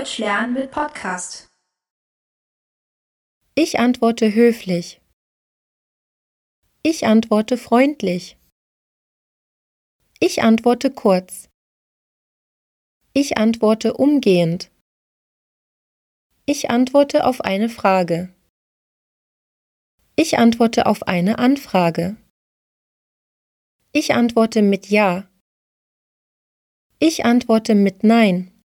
Deutsch lernen mit Podcast. Ich antworte höflich. Ich antworte freundlich. Ich antworte kurz. Ich antworte umgehend. Ich antworte auf eine Frage. Ich antworte auf eine Anfrage. Ich antworte mit Ja. Ich antworte mit Nein.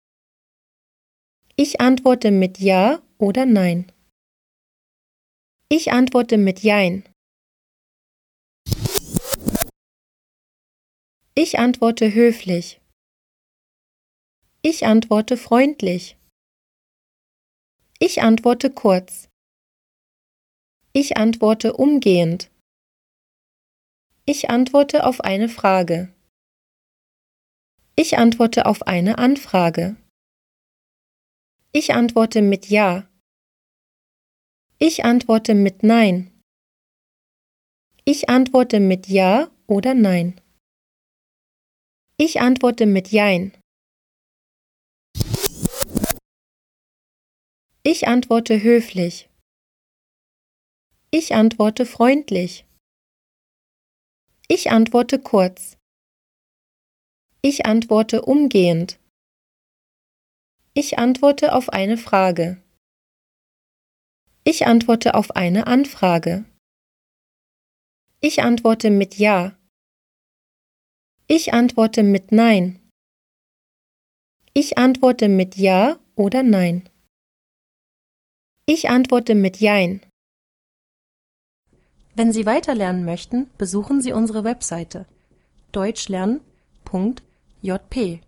Ich antworte mit Ja oder Nein. Ich antworte mit Jein. Ich antworte höflich. Ich antworte freundlich. Ich antworte kurz. Ich antworte umgehend. Ich antworte auf eine Frage. Ich antworte auf eine Anfrage. Ich antworte mit Ja. Ich antworte mit Nein. Ich antworte mit Ja oder Nein. Ich antworte mit Jein. Ich antworte höflich. Ich antworte freundlich. Ich antworte kurz. Ich antworte umgehend. Ich antworte auf eine Frage. Ich antworte auf eine Anfrage. Ich antworte mit Ja. Ich antworte mit Nein. Ich antworte mit Ja oder Nein. Ich antworte mit Jein. Wenn Sie weiterlernen möchten, besuchen Sie unsere Webseite deutschlernen.jp